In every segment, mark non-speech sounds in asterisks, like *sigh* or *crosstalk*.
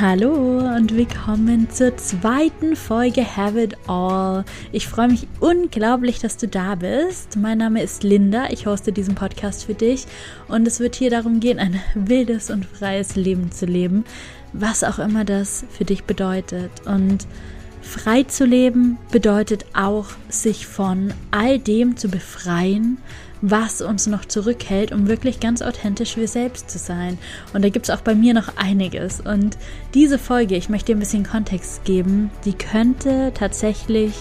Hallo und willkommen zur zweiten Folge Have It All. Ich freue mich unglaublich, dass du da bist. Mein Name ist Linda, ich hoste diesen Podcast für dich und es wird hier darum gehen, ein wildes und freies Leben zu leben, was auch immer das für dich bedeutet. Und frei zu leben bedeutet auch, sich von all dem zu befreien, was uns noch zurückhält, um wirklich ganz authentisch wir selbst zu sein. Und da gibt es auch bei mir noch einiges. Und diese Folge, ich möchte dir ein bisschen Kontext geben, die könnte tatsächlich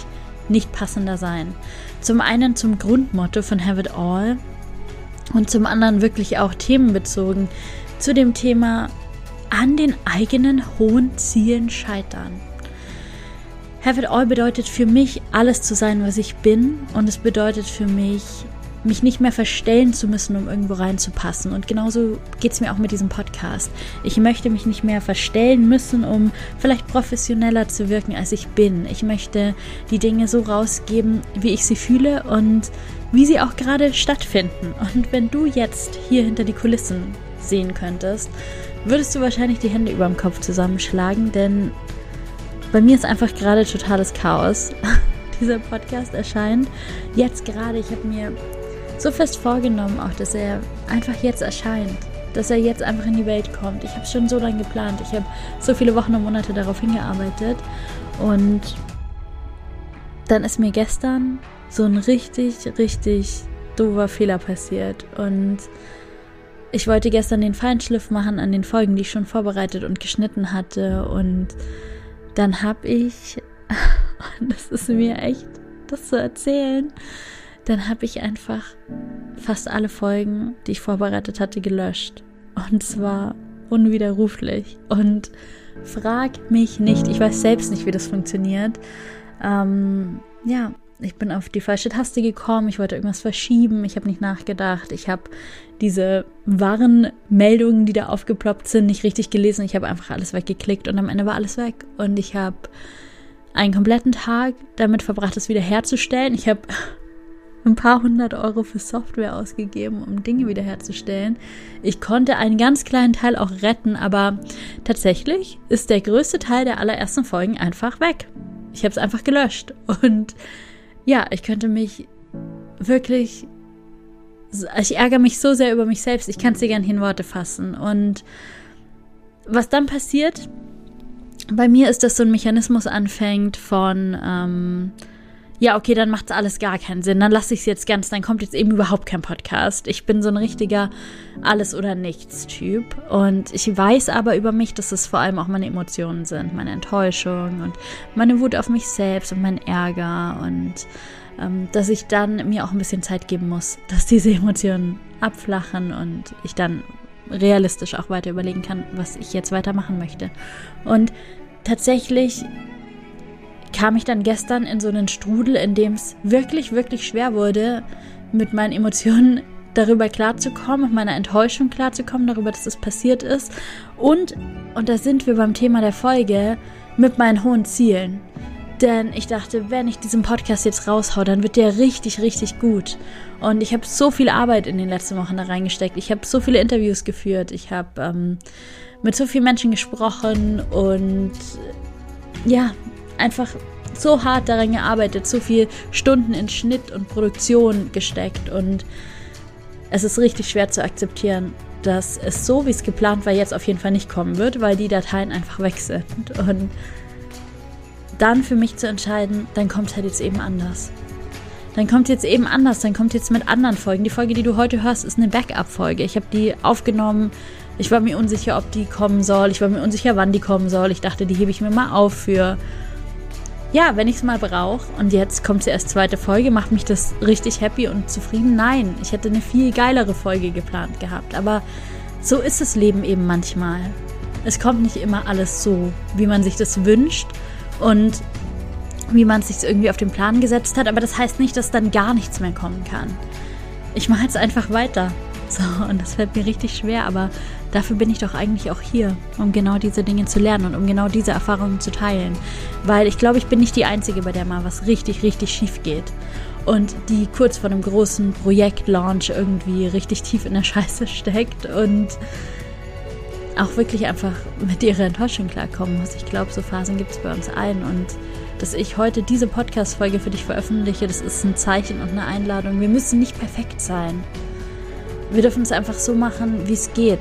nicht passender sein. Zum einen zum Grundmotto von Have It All und zum anderen wirklich auch themenbezogen zu dem Thema an den eigenen hohen Zielen scheitern. Have It All bedeutet für mich, alles zu sein, was ich bin. Und es bedeutet für mich, mich nicht mehr verstellen zu müssen, um irgendwo reinzupassen. Und genauso geht es mir auch mit diesem Podcast. Ich möchte mich nicht mehr verstellen müssen, um vielleicht professioneller zu wirken, als ich bin. Ich möchte die Dinge so rausgeben, wie ich sie fühle und wie sie auch gerade stattfinden. Und wenn du jetzt hier hinter die Kulissen sehen könntest, würdest du wahrscheinlich die Hände über dem Kopf zusammenschlagen, denn bei mir ist einfach gerade totales Chaos. *laughs* Dieser Podcast erscheint jetzt gerade. Ich habe mir so fest vorgenommen, auch dass er einfach jetzt erscheint, dass er jetzt einfach in die Welt kommt. Ich habe es schon so lange geplant. Ich habe so viele Wochen und Monate darauf hingearbeitet und dann ist mir gestern so ein richtig, richtig doofer Fehler passiert und ich wollte gestern den Feinschliff machen an den Folgen, die ich schon vorbereitet und geschnitten hatte und dann habe ich, *laughs* das ist mir echt, das zu erzählen, dann habe ich einfach fast alle Folgen, die ich vorbereitet hatte, gelöscht. Und zwar unwiderruflich. Und frag mich nicht, ich weiß selbst nicht, wie das funktioniert. Ähm, ja, ich bin auf die falsche Taste gekommen, ich wollte irgendwas verschieben, ich habe nicht nachgedacht, ich habe diese Warnmeldungen, die da aufgeploppt sind, nicht richtig gelesen, ich habe einfach alles weggeklickt und am Ende war alles weg. Und ich habe einen kompletten Tag damit verbracht, es wieder herzustellen. Ich habe ein paar hundert Euro für Software ausgegeben, um Dinge wiederherzustellen. Ich konnte einen ganz kleinen Teil auch retten, aber tatsächlich ist der größte Teil der allerersten Folgen einfach weg. Ich habe es einfach gelöscht. Und ja, ich könnte mich wirklich. Ich ärgere mich so sehr über mich selbst. Ich kann es dir gerne in Worte fassen. Und was dann passiert, bei mir ist, dass so ein Mechanismus anfängt von. Ähm, ja, okay, dann macht alles gar keinen Sinn. Dann lasse ich es jetzt ganz, dann kommt jetzt eben überhaupt kein Podcast. Ich bin so ein richtiger Alles- oder Nichts-Typ. Und ich weiß aber über mich, dass es vor allem auch meine Emotionen sind. Meine Enttäuschung und meine Wut auf mich selbst und mein Ärger. Und ähm, dass ich dann mir auch ein bisschen Zeit geben muss, dass diese Emotionen abflachen und ich dann realistisch auch weiter überlegen kann, was ich jetzt weitermachen möchte. Und tatsächlich kam ich dann gestern in so einen Strudel, in dem es wirklich, wirklich schwer wurde, mit meinen Emotionen darüber klarzukommen, mit meiner Enttäuschung klarzukommen, darüber, dass es das passiert ist. Und, und da sind wir beim Thema der Folge, mit meinen hohen Zielen. Denn ich dachte, wenn ich diesen Podcast jetzt raushau, dann wird der richtig, richtig gut. Und ich habe so viel Arbeit in den letzten Wochen da reingesteckt. Ich habe so viele Interviews geführt. Ich habe ähm, mit so vielen Menschen gesprochen und ja, einfach so hart daran gearbeitet, so viel Stunden in Schnitt und Produktion gesteckt und es ist richtig schwer zu akzeptieren, dass es so, wie es geplant war, jetzt auf jeden Fall nicht kommen wird, weil die Dateien einfach weg sind. Und dann für mich zu entscheiden, dann kommt halt jetzt eben anders. Dann kommt jetzt eben anders, dann kommt jetzt mit anderen Folgen. Die Folge, die du heute hörst, ist eine Backup-Folge. Ich habe die aufgenommen. Ich war mir unsicher, ob die kommen soll. Ich war mir unsicher, wann die kommen soll. Ich dachte, die hebe ich mir mal auf für ja, wenn ich es mal brauche und jetzt kommt sie erst zweite Folge, macht mich das richtig happy und zufrieden? Nein, ich hätte eine viel geilere Folge geplant gehabt. Aber so ist das Leben eben manchmal. Es kommt nicht immer alles so, wie man sich das wünscht und wie man es sich irgendwie auf den Plan gesetzt hat. Aber das heißt nicht, dass dann gar nichts mehr kommen kann. Ich mache jetzt einfach weiter. So, und das fällt mir richtig schwer, aber dafür bin ich doch eigentlich auch hier, um genau diese Dinge zu lernen und um genau diese Erfahrungen zu teilen. Weil ich glaube, ich bin nicht die Einzige, bei der mal was richtig, richtig schief geht. Und die kurz vor einem großen Projektlaunch irgendwie richtig tief in der Scheiße steckt und auch wirklich einfach mit ihrer Enttäuschung klarkommen muss. Ich glaube, so Phasen gibt es bei uns allen und dass ich heute diese Podcast-Folge für dich veröffentliche, das ist ein Zeichen und eine Einladung. Wir müssen nicht perfekt sein. Wir dürfen es einfach so machen, wie es geht.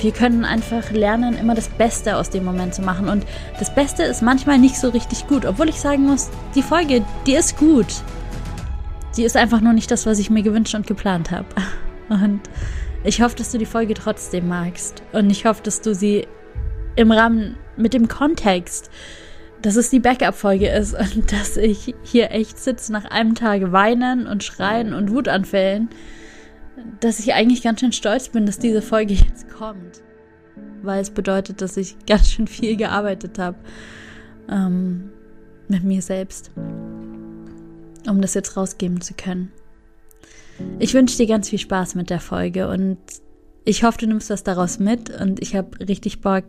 Wir können einfach lernen, immer das Beste aus dem Moment zu machen. Und das Beste ist manchmal nicht so richtig gut. Obwohl ich sagen muss, die Folge, die ist gut. Die ist einfach nur nicht das, was ich mir gewünscht und geplant habe. *laughs* Und ich hoffe, dass du die Folge trotzdem magst. Und ich hoffe, dass du sie im Rahmen mit dem Kontext, dass es die Backup-Folge ist und *laughs* dass ich hier echt sitze nach einem Tag weinen und schreien und Wutanfällen, dass ich eigentlich ganz schön stolz bin, dass diese Folge jetzt kommt. Weil es bedeutet, dass ich *laughs* ganz schön viel gearbeitet habe ähm, mit mir selbst, um das jetzt rausgeben zu können. Ich wünsche dir ganz viel Spaß mit der Folge und ich hoffe, du nimmst was daraus mit und ich habe richtig Bock,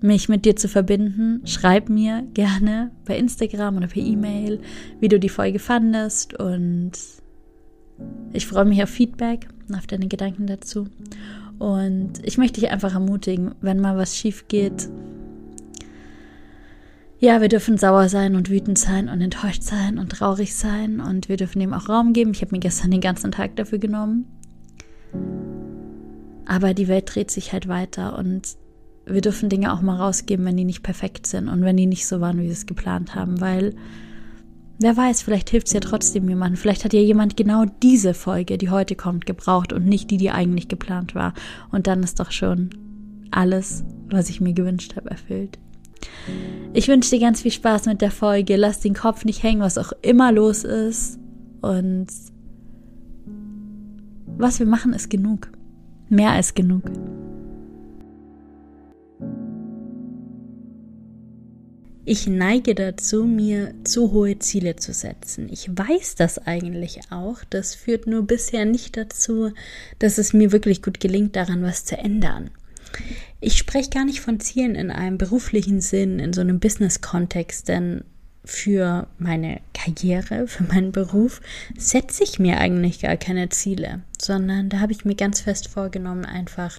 mich mit dir zu verbinden. Schreib mir gerne bei Instagram oder per E-Mail, wie du die Folge fandest und ich freue mich auf Feedback, auf deine Gedanken dazu. Und ich möchte dich einfach ermutigen, wenn mal was schief geht, ja, wir dürfen sauer sein und wütend sein und enttäuscht sein und traurig sein und wir dürfen dem auch Raum geben. Ich habe mir gestern den ganzen Tag dafür genommen. Aber die Welt dreht sich halt weiter und wir dürfen Dinge auch mal rausgeben, wenn die nicht perfekt sind und wenn die nicht so waren, wie wir es geplant haben, weil wer weiß, vielleicht hilft es ja trotzdem jemandem. Vielleicht hat ja jemand genau diese Folge, die heute kommt, gebraucht und nicht die, die eigentlich geplant war. Und dann ist doch schon alles, was ich mir gewünscht habe, erfüllt. Ich wünsche dir ganz viel Spaß mit der Folge. Lass den Kopf nicht hängen, was auch immer los ist. Und was wir machen, ist genug. Mehr als genug. Ich neige dazu, mir zu hohe Ziele zu setzen. Ich weiß das eigentlich auch. Das führt nur bisher nicht dazu, dass es mir wirklich gut gelingt, daran was zu ändern. Ich spreche gar nicht von Zielen in einem beruflichen Sinn, in so einem Business-Kontext, denn für meine Karriere, für meinen Beruf setze ich mir eigentlich gar keine Ziele, sondern da habe ich mir ganz fest vorgenommen, einfach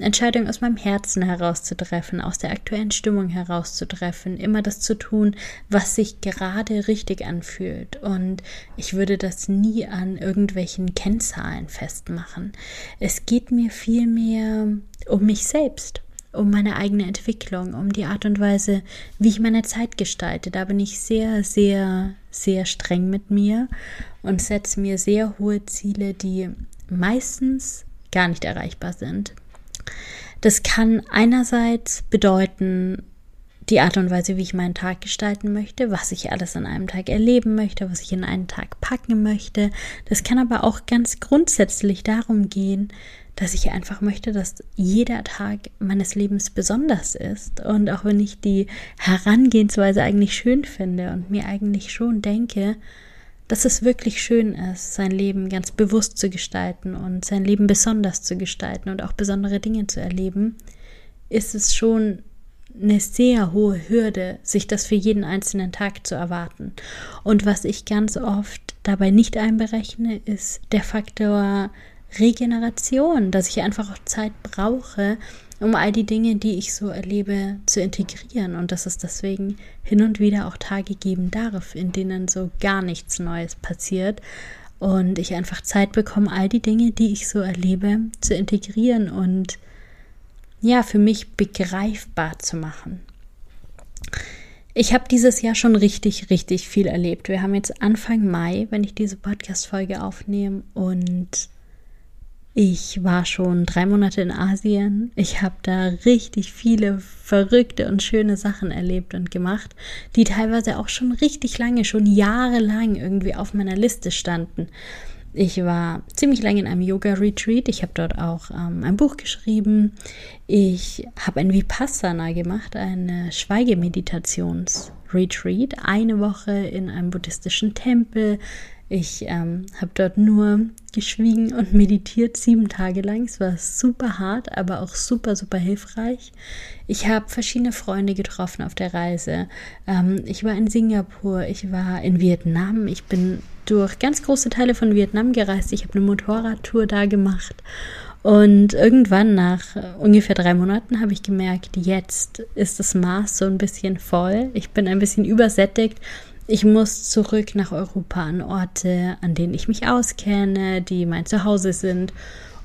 Entscheidungen aus meinem Herzen herauszutreffen, aus der aktuellen Stimmung herauszutreffen, immer das zu tun, was sich gerade richtig anfühlt. Und ich würde das nie an irgendwelchen Kennzahlen festmachen. Es geht mir vielmehr um mich selbst um meine eigene Entwicklung, um die Art und Weise, wie ich meine Zeit gestalte. Da bin ich sehr, sehr, sehr streng mit mir und setze mir sehr hohe Ziele, die meistens gar nicht erreichbar sind. Das kann einerseits bedeuten, die Art und Weise, wie ich meinen Tag gestalten möchte, was ich alles an einem Tag erleben möchte, was ich in einen Tag packen möchte. Das kann aber auch ganz grundsätzlich darum gehen, dass ich einfach möchte, dass jeder Tag meines Lebens besonders ist. Und auch wenn ich die Herangehensweise eigentlich schön finde und mir eigentlich schon denke, dass es wirklich schön ist, sein Leben ganz bewusst zu gestalten und sein Leben besonders zu gestalten und auch besondere Dinge zu erleben, ist es schon eine sehr hohe Hürde, sich das für jeden einzelnen Tag zu erwarten. Und was ich ganz oft dabei nicht einberechne, ist der Faktor Regeneration, dass ich einfach auch Zeit brauche, um all die Dinge, die ich so erlebe, zu integrieren und dass es deswegen hin und wieder auch Tage geben darf, in denen so gar nichts Neues passiert und ich einfach Zeit bekomme, all die Dinge, die ich so erlebe, zu integrieren und ja, für mich begreifbar zu machen. Ich habe dieses Jahr schon richtig, richtig viel erlebt. Wir haben jetzt Anfang Mai, wenn ich diese Podcast-Folge aufnehme und ich war schon drei Monate in Asien. Ich habe da richtig viele verrückte und schöne Sachen erlebt und gemacht, die teilweise auch schon richtig lange, schon jahrelang irgendwie auf meiner Liste standen. Ich war ziemlich lange in einem Yoga-Retreat. Ich habe dort auch ähm, ein Buch geschrieben. Ich habe ein Vipassana gemacht, eine Schweigemeditations-Retreat. Eine Woche in einem buddhistischen Tempel. Ich ähm, habe dort nur geschwiegen und meditiert sieben Tage lang. Es war super hart, aber auch super, super hilfreich. Ich habe verschiedene Freunde getroffen auf der Reise. Ähm, ich war in Singapur, ich war in Vietnam. Ich bin durch ganz große Teile von Vietnam gereist. Ich habe eine Motorradtour da gemacht. Und irgendwann nach ungefähr drei Monaten habe ich gemerkt, jetzt ist das Maß so ein bisschen voll. Ich bin ein bisschen übersättigt. Ich muss zurück nach Europa an Orte, an denen ich mich auskenne, die mein Zuhause sind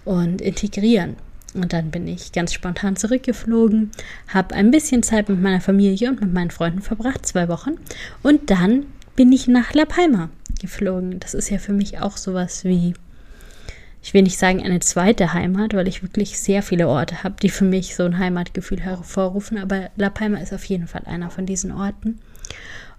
und integrieren. Und dann bin ich ganz spontan zurückgeflogen, habe ein bisschen Zeit mit meiner Familie und mit meinen Freunden verbracht, zwei Wochen. Und dann bin ich nach La Palma geflogen. Das ist ja für mich auch sowas wie ich will nicht sagen eine zweite Heimat, weil ich wirklich sehr viele Orte habe, die für mich so ein Heimatgefühl hervorrufen, aber La Palma ist auf jeden Fall einer von diesen Orten.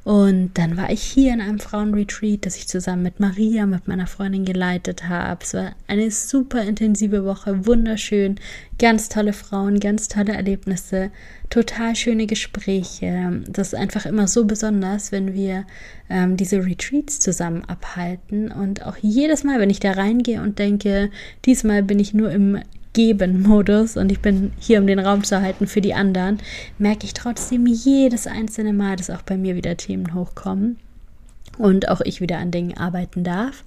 Und dann war ich hier in einem Frauenretreat, das ich zusammen mit Maria, mit meiner Freundin geleitet habe. Es war eine super intensive Woche, wunderschön, ganz tolle Frauen, ganz tolle Erlebnisse, total schöne Gespräche. Das ist einfach immer so besonders, wenn wir ähm, diese Retreats zusammen abhalten. Und auch jedes Mal, wenn ich da reingehe und denke, diesmal bin ich nur im Geben-Modus und ich bin hier, um den Raum zu halten für die anderen, merke ich trotzdem jedes einzelne Mal, dass auch bei mir wieder Themen hochkommen und auch ich wieder an Dingen arbeiten darf.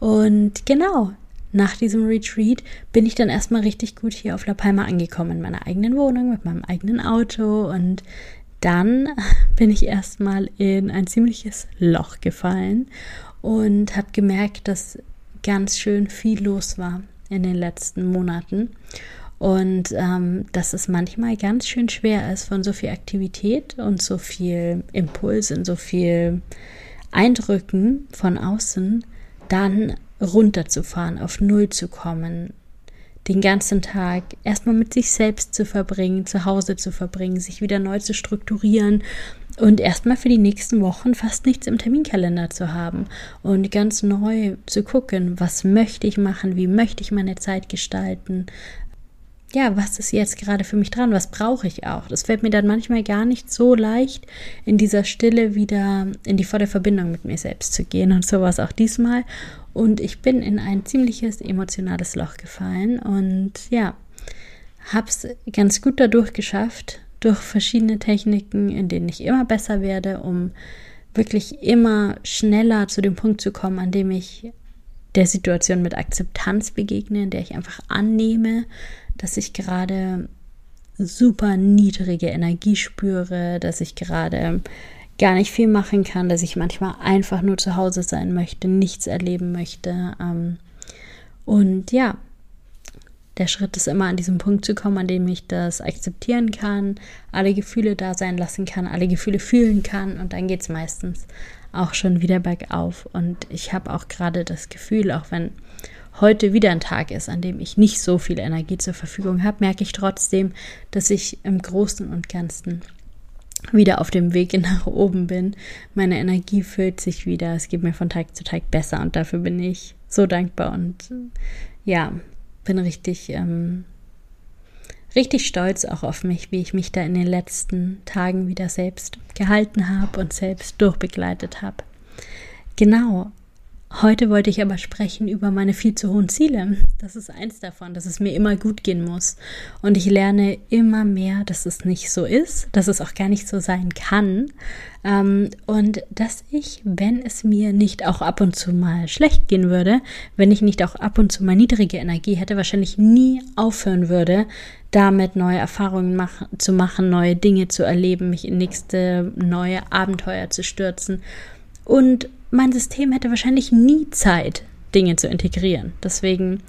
Und genau, nach diesem Retreat bin ich dann erstmal richtig gut hier auf La Palma angekommen, in meiner eigenen Wohnung, mit meinem eigenen Auto und dann *laughs* bin ich erstmal in ein ziemliches Loch gefallen und habe gemerkt, dass ganz schön viel los war in den letzten Monaten. Und ähm, dass es manchmal ganz schön schwer ist, von so viel Aktivität und so viel Impuls und so viel Eindrücken von außen dann runterzufahren, auf Null zu kommen, den ganzen Tag erstmal mit sich selbst zu verbringen, zu Hause zu verbringen, sich wieder neu zu strukturieren und erstmal für die nächsten Wochen fast nichts im Terminkalender zu haben und ganz neu zu gucken, was möchte ich machen, wie möchte ich meine Zeit gestalten, ja, was ist jetzt gerade für mich dran, was brauche ich auch. Das fällt mir dann manchmal gar nicht so leicht, in dieser Stille wieder in die volle Verbindung mit mir selbst zu gehen und sowas auch diesmal. Und ich bin in ein ziemliches emotionales Loch gefallen und ja, hab's ganz gut dadurch geschafft, durch verschiedene Techniken, in denen ich immer besser werde, um wirklich immer schneller zu dem Punkt zu kommen, an dem ich der Situation mit Akzeptanz begegne, in der ich einfach annehme, dass ich gerade super niedrige Energie spüre, dass ich gerade gar nicht viel machen kann, dass ich manchmal einfach nur zu Hause sein möchte, nichts erleben möchte. Ähm, und ja, der Schritt ist immer an diesem Punkt zu kommen, an dem ich das akzeptieren kann, alle Gefühle da sein lassen kann, alle Gefühle fühlen kann und dann geht es meistens auch schon wieder bergauf. Und ich habe auch gerade das Gefühl, auch wenn heute wieder ein Tag ist, an dem ich nicht so viel Energie zur Verfügung habe, merke ich trotzdem, dass ich im Großen und Ganzen wieder auf dem Weg *laughs* nach oben bin. Meine Energie füllt sich wieder. Es geht mir von Tag zu Tag besser und dafür bin ich so dankbar und ja, bin richtig, ähm, richtig stolz auch auf mich, wie ich mich da in den letzten Tagen wieder selbst gehalten habe und selbst durchbegleitet habe. Genau, Heute wollte ich aber sprechen über meine viel zu hohen Ziele. Das ist eins davon, dass es mir immer gut gehen muss. Und ich lerne immer mehr, dass es nicht so ist, dass es auch gar nicht so sein kann. Ähm, und dass ich, wenn es mir nicht auch ab und zu mal schlecht gehen würde, wenn ich nicht auch ab und zu mal niedrige Energie hätte, wahrscheinlich nie aufhören würde, damit neue Erfahrungen mach zu machen, neue Dinge zu erleben, mich in nächste neue Abenteuer zu stürzen. Und mein System hätte wahrscheinlich nie Zeit, Dinge zu integrieren. Deswegen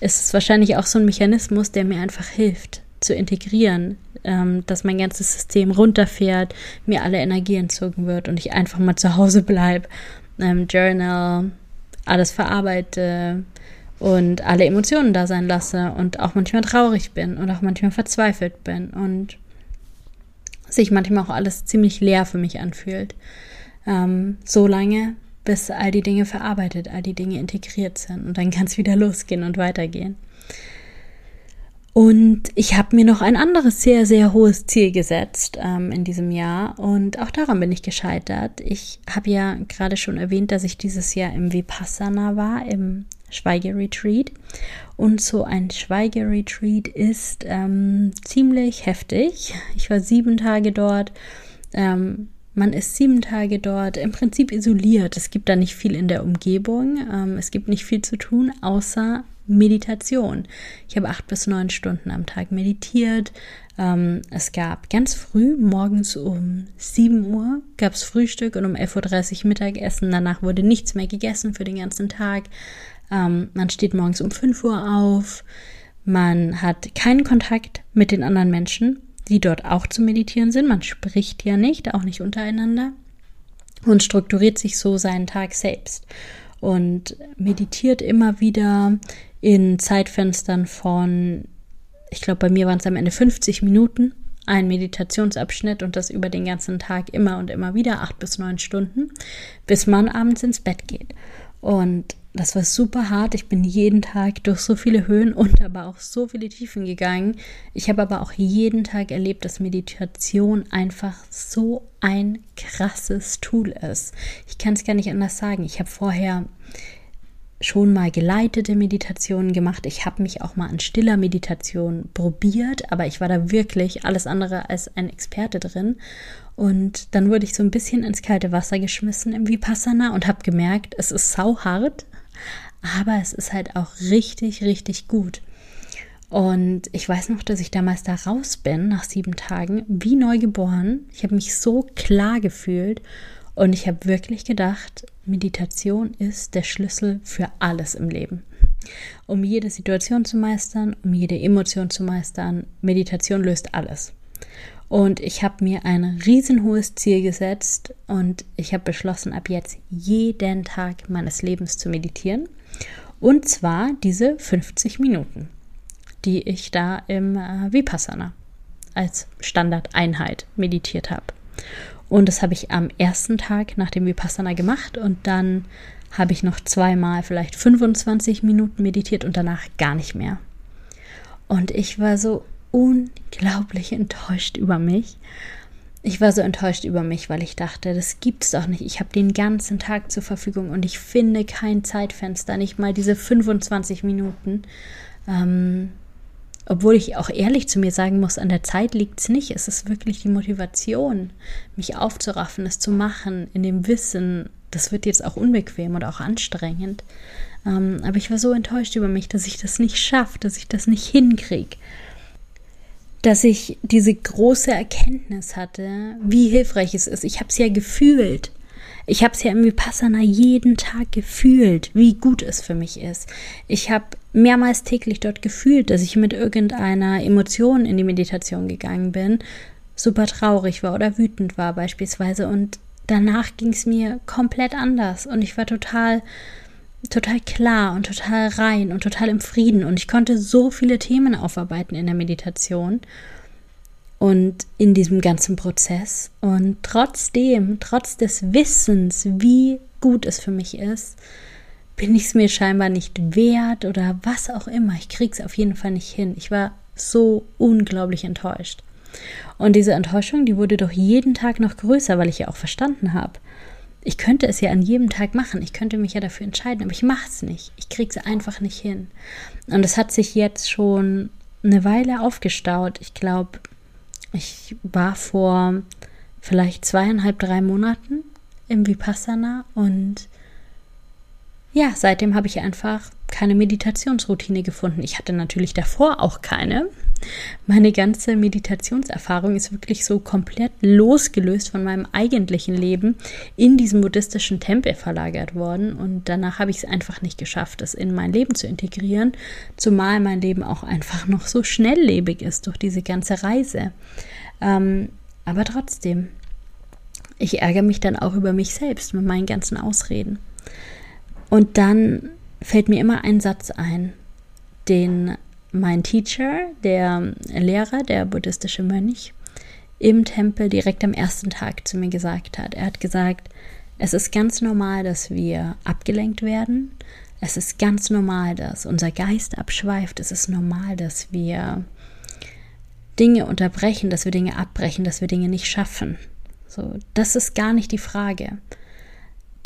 ist es wahrscheinlich auch so ein Mechanismus, der mir einfach hilft zu integrieren, ähm, dass mein ganzes System runterfährt, mir alle Energie entzogen wird und ich einfach mal zu Hause bleibe, ähm, Journal, alles verarbeite und alle Emotionen da sein lasse und auch manchmal traurig bin und auch manchmal verzweifelt bin und sich manchmal auch alles ziemlich leer für mich anfühlt ähm, so lange, bis all die Dinge verarbeitet, all die Dinge integriert sind und dann kann es wieder *laughs* losgehen und weitergehen. Und ich habe mir noch ein anderes sehr, sehr hohes Ziel gesetzt ähm, in diesem Jahr und auch daran bin ich gescheitert. Ich habe ja gerade schon erwähnt, dass ich dieses Jahr im Vipassana war, im Schweigeretreat. Und so ein Schweigeretreat ist ähm, ziemlich heftig. Ich war sieben Tage dort. Ähm, man ist sieben Tage dort, im Prinzip isoliert. Es gibt da nicht viel in der Umgebung. Ähm, es gibt nicht viel zu tun, außer Meditation. Ich habe acht bis neun Stunden am Tag meditiert. Ähm, es gab ganz früh, morgens um sieben Uhr, gab es Frühstück und um 11.30 Uhr Mittagessen. Danach wurde nichts mehr gegessen für den ganzen Tag. Ähm, man steht morgens um fünf Uhr auf. Man hat keinen Kontakt mit den anderen Menschen, die dort auch zu meditieren sind. Man spricht ja nicht, auch nicht untereinander und strukturiert sich so seinen Tag selbst und meditiert immer wieder in Zeitfenstern von, ich glaube, bei mir waren es am Ende 50 Minuten, ein Meditationsabschnitt und das über den ganzen Tag immer und immer wieder, acht bis neun Stunden, bis man abends ins Bett geht. Und das war super hart. Ich bin jeden Tag durch so viele Höhen *laughs* und aber auch so viele Tiefen gegangen. Ich habe aber auch jeden Tag erlebt, dass Meditation einfach so ein krasses Tool ist. Ich kann es gar nicht anders sagen. Ich habe vorher schon mal geleitete Meditationen gemacht. Ich habe mich auch mal an stiller Meditation probiert, aber ich war da wirklich alles andere als ein Experte drin. Und dann wurde ich so ein bisschen ins kalte Wasser geschmissen im Vipassana und habe gemerkt, es ist sauhart, aber es ist halt auch richtig, richtig gut. Und ich weiß noch, dass ich damals da raus bin, nach sieben Tagen, wie neu geboren. Ich habe mich so klar gefühlt und ich habe wirklich gedacht, Meditation ist der Schlüssel für alles im Leben. Um jede Situation zu meistern, um jede Emotion zu meistern, Meditation löst alles. Und ich habe mir ein riesenhohes Ziel gesetzt und ich habe beschlossen, ab jetzt jeden Tag meines Lebens zu meditieren. Und zwar diese 50 Minuten, die ich da im äh, Vipassana als Standardeinheit meditiert habe. Und das habe ich am ersten Tag nach dem Vipassana gemacht und dann habe ich noch zweimal vielleicht 25 Minuten meditiert und danach gar nicht mehr. Und ich war so unglaublich enttäuscht über mich. Ich war so enttäuscht über mich, weil ich dachte, das gibt's doch nicht. Ich habe den ganzen Tag zur Verfügung und ich finde kein Zeitfenster, nicht mal diese 25 Minuten. Ähm, obwohl ich auch ehrlich zu mir sagen muss, an der Zeit liegt es nicht. Es ist wirklich die Motivation, mich aufzuraffen, es zu machen, in dem Wissen, das wird jetzt auch unbequem und auch anstrengend. Ähm, aber ich war so enttäuscht über mich, dass ich das nicht schaffe, dass ich das nicht hinkriege. Dass ich diese große Erkenntnis hatte, wie hilfreich es ist. Ich habe es ja gefühlt. Ich habe es ja im Vipassana jeden Tag gefühlt, wie gut es für mich ist. Ich habe mehrmals täglich dort gefühlt, dass ich mit irgendeiner Emotion in die Meditation gegangen bin, super traurig war oder wütend war beispielsweise und danach ging es mir komplett anders und ich war total total klar und total rein und total im Frieden und ich konnte so viele Themen aufarbeiten in der Meditation und in diesem ganzen Prozess. Und trotzdem, trotz des Wissens, wie gut es für mich ist, bin ich es mir scheinbar nicht wert oder was auch immer. Ich kriege es auf jeden Fall nicht hin. Ich war so unglaublich enttäuscht. Und diese Enttäuschung, die wurde doch jeden Tag noch größer, weil ich ja auch verstanden habe. Ich könnte es ja an jedem Tag machen. Ich könnte mich ja dafür entscheiden, aber ich mache es nicht. Ich kriege es einfach nicht hin. Und es hat sich jetzt schon eine Weile aufgestaut. Ich glaube, ich war vor vielleicht zweieinhalb, drei Monaten im Vipassana und ja, seitdem habe ich einfach keine Meditationsroutine gefunden. Ich hatte natürlich davor auch keine. Meine ganze Meditationserfahrung ist wirklich so komplett losgelöst von meinem eigentlichen Leben in diesem buddhistischen Tempel verlagert worden. Und danach habe ich es einfach nicht geschafft, es in mein Leben zu integrieren, zumal mein Leben auch einfach noch so schnelllebig ist durch diese ganze Reise. Ähm, aber trotzdem, ich ärgere mich dann auch über mich selbst mit meinen ganzen Ausreden. Und dann fällt mir immer ein Satz ein, den mein Teacher, der Lehrer, der buddhistische Mönch, im Tempel direkt am ersten Tag zu mir gesagt hat. Er hat gesagt, es ist ganz normal, dass wir abgelenkt werden. Es ist ganz normal, dass unser Geist abschweift. Es ist normal, dass wir Dinge unterbrechen, dass wir Dinge abbrechen, dass wir Dinge nicht schaffen. So, das ist gar nicht die Frage.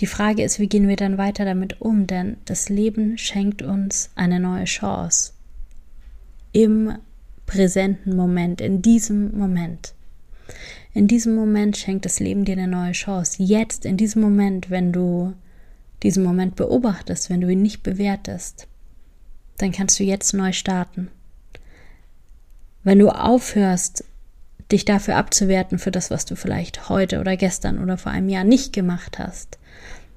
Die Frage ist, wie gehen wir dann weiter damit um? Denn das Leben schenkt uns eine neue Chance. Im präsenten Moment, in diesem Moment. In diesem Moment schenkt das Leben dir eine neue Chance. Jetzt, in diesem Moment, wenn du diesen Moment beobachtest, wenn du ihn nicht bewertest, dann kannst du jetzt neu starten. Wenn du aufhörst, dich dafür abzuwerten für das, was du vielleicht heute oder gestern oder vor einem Jahr nicht gemacht hast,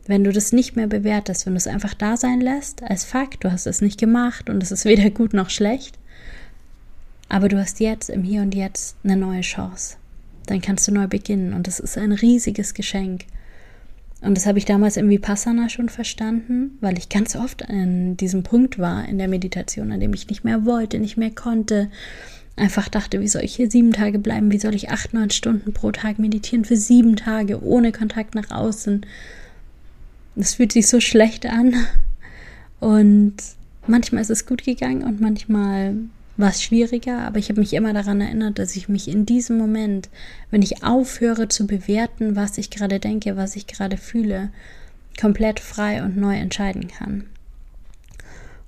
wenn du das nicht mehr bewertest, wenn du es einfach da sein lässt als Fakt, du hast es nicht gemacht und es ist weder gut noch schlecht, aber du hast jetzt im Hier und Jetzt eine neue Chance. Dann kannst du neu beginnen und das ist ein riesiges Geschenk. Und das habe ich damals im Vipassana schon verstanden, weil ich ganz oft an diesem Punkt war in der Meditation, an dem ich nicht mehr wollte, nicht mehr konnte. Einfach dachte, wie soll ich hier sieben Tage bleiben? Wie soll ich acht, neun Stunden pro Tag meditieren für sieben Tage ohne Kontakt nach außen? Das fühlt sich so schlecht an. Und manchmal ist es gut gegangen und manchmal war es schwieriger, aber ich habe mich immer daran erinnert, dass ich mich in diesem Moment, wenn ich aufhöre zu bewerten, was ich gerade denke, was ich gerade fühle, komplett frei und neu entscheiden kann.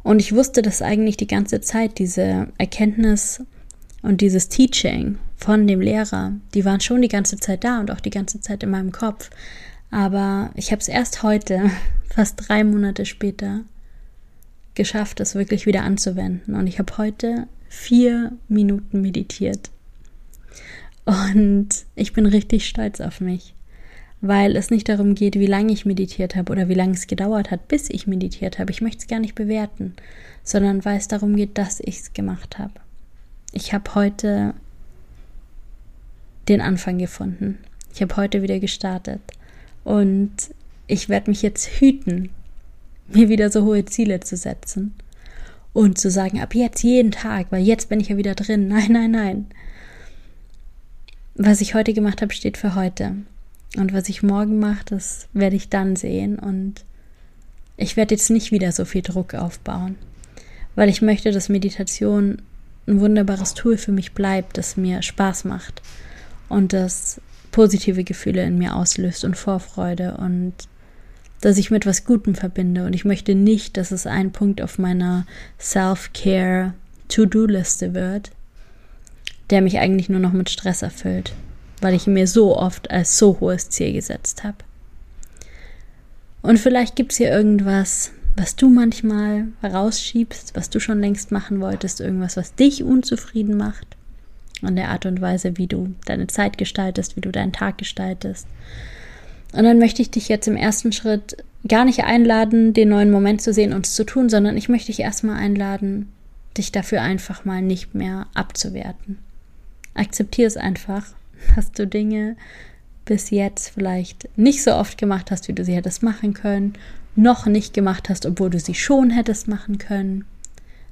Und ich wusste das eigentlich die ganze Zeit, diese Erkenntnis und dieses Teaching von dem Lehrer, die waren schon die ganze Zeit da und auch die ganze Zeit in meinem Kopf. Aber ich habe es erst heute, *laughs* fast drei Monate später, geschafft, es wirklich wieder anzuwenden. Und ich habe heute vier Minuten meditiert. Und ich bin richtig stolz auf mich, weil es nicht darum geht, wie lange ich meditiert habe oder wie lange es gedauert hat, bis ich meditiert habe. Ich möchte es gar nicht bewerten, sondern weil es darum geht, dass ich es gemacht habe. Ich habe heute den Anfang gefunden. Ich habe heute wieder gestartet. Und ich werde mich jetzt hüten, mir wieder so hohe Ziele zu setzen und zu sagen, ab jetzt jeden Tag, weil jetzt bin ich ja wieder drin. *laughs* Nein, nein, nein. Was ich heute gemacht habe, steht für heute. Und was ich morgen mache, das werde ich dann sehen. Und ich werde jetzt nicht wieder so viel Druck aufbauen, weil ich möchte, dass Meditation ein wunderbares Tool für mich bleibt, das mir Spaß macht und das positive Gefühle in mir auslöst und Vorfreude und dass ich mit was Gutem verbinde. Und ich möchte nicht, dass es ein Punkt auf meiner Self-Care To-Do-Liste wird, der mich eigentlich nur noch mit Stress erfüllt, weil ich mir so oft als so hohes Ziel gesetzt habe. Und vielleicht gibt es hier irgendwas, was du manchmal rausschiebst, was du schon längst machen wolltest, irgendwas, was dich unzufrieden macht an der Art und Weise, wie du deine Zeit gestaltest, wie du deinen Tag gestaltest. Und dann möchte ich dich jetzt im ersten Schritt gar nicht einladen, den neuen Moment zu sehen und es zu tun, sondern ich möchte dich erstmal einladen, dich dafür einfach mal nicht mehr abzuwerten. Akzeptier es einfach, *laughs* dass du Dinge bis jetzt vielleicht nicht so oft gemacht hast, wie du sie hättest machen können, noch nicht gemacht hast, obwohl du sie schon hättest machen können.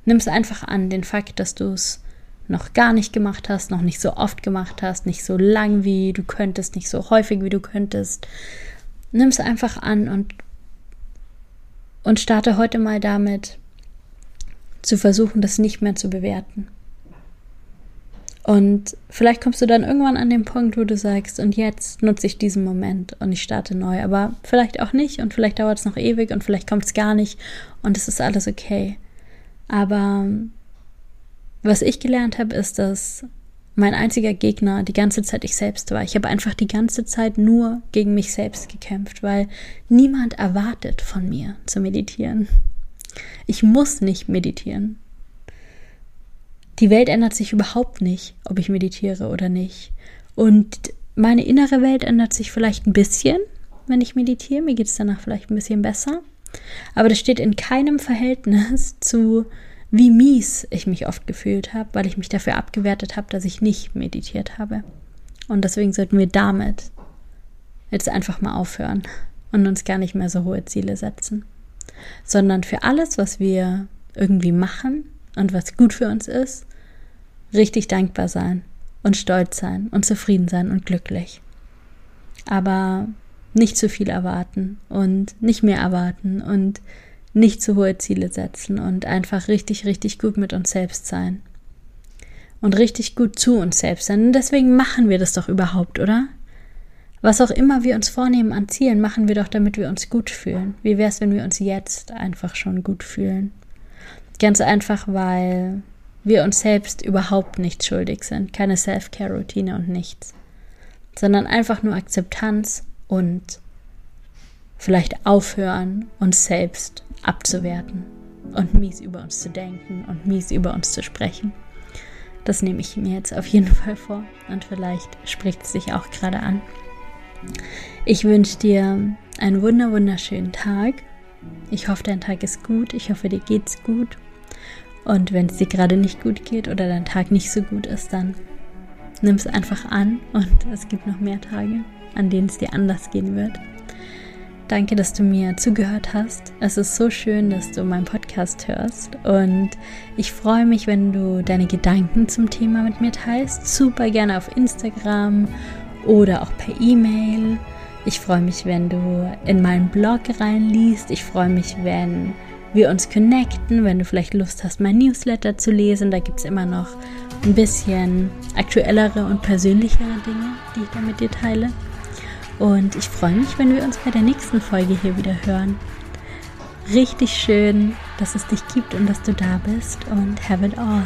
Nimm es einfach an, den Fakt, dass du es noch gar nicht gemacht hast, noch nicht so oft gemacht hast, nicht so lang wie du könntest, nicht so häufig wie du könntest. Nimm es einfach an und, und starte heute mal damit, zu versuchen, das nicht mehr zu bewerten. Und vielleicht kommst du dann irgendwann an den Punkt, wo du sagst, und jetzt nutze ich diesen Moment und ich starte neu. Aber vielleicht auch nicht und vielleicht dauert es noch ewig und vielleicht kommt es gar nicht und es ist alles okay. Aber was ich gelernt habe, ist, dass mein einziger Gegner die ganze Zeit ich selbst war. Ich habe einfach die ganze Zeit nur gegen mich selbst gekämpft, weil niemand erwartet von mir zu meditieren. Ich muss nicht meditieren. Die Welt ändert sich überhaupt nicht, ob ich meditiere oder nicht. Und meine innere Welt ändert sich vielleicht ein bisschen, wenn ich meditiere. Mir geht es danach vielleicht ein bisschen besser. Aber das steht in keinem Verhältnis *laughs* zu wie mies ich mich oft gefühlt habe, weil ich mich dafür abgewertet habe, dass ich nicht meditiert habe. Und deswegen sollten wir damit jetzt einfach mal aufhören und uns gar nicht mehr so hohe Ziele setzen, sondern für alles, was wir irgendwie machen und was gut für uns ist, richtig dankbar sein und stolz sein und zufrieden sein und glücklich. Aber nicht zu viel erwarten und nicht mehr erwarten und nicht zu hohe Ziele setzen und einfach richtig, richtig gut mit uns selbst sein. Und richtig gut zu uns selbst sein. Und deswegen machen wir das doch überhaupt, oder? Was auch immer wir uns vornehmen an Zielen, machen wir doch, damit wir uns gut fühlen. Wie wäre es, wenn wir uns jetzt einfach schon gut fühlen? Ganz einfach, weil wir uns selbst überhaupt nicht schuldig sind. Keine Self-Care-Routine und nichts. Sondern einfach nur Akzeptanz und vielleicht aufhören, uns selbst abzuwerten. und mies über uns zu denken und mies über uns zu sprechen. Das nehme ich mir jetzt auf jeden Fall vor und vielleicht spricht es sich auch gerade an. Ich wünsche dir einen wunder wunderschönen Tag. Ich hoffe, dein Tag ist gut. Ich hoffe, dir geht's gut. Und wenn es dir gerade nicht gut geht oder dein Tag nicht so gut ist, dann nimm es einfach an und es gibt noch mehr Tage, an denen es dir anders gehen wird. Danke, dass du mir zugehört hast. Es ist so schön, dass du meinen Podcast hörst und ich freue mich, wenn du deine Gedanken zum Thema mit mir teilst. Super gerne auf Instagram oder auch per E-Mail. Ich freue mich, wenn du in meinen Blog reinliest. Ich freue mich, wenn wir uns connecten, wenn du vielleicht Lust hast, mein Newsletter zu lesen. Da gibt es immer noch ein bisschen aktuellere und persönlichere Dinge, die ich da mit dir teile. Und ich freue mich, wenn wir uns bei der nächsten Folge hier wieder hören. Richtig schön, dass es dich gibt und dass du da bist und have it all.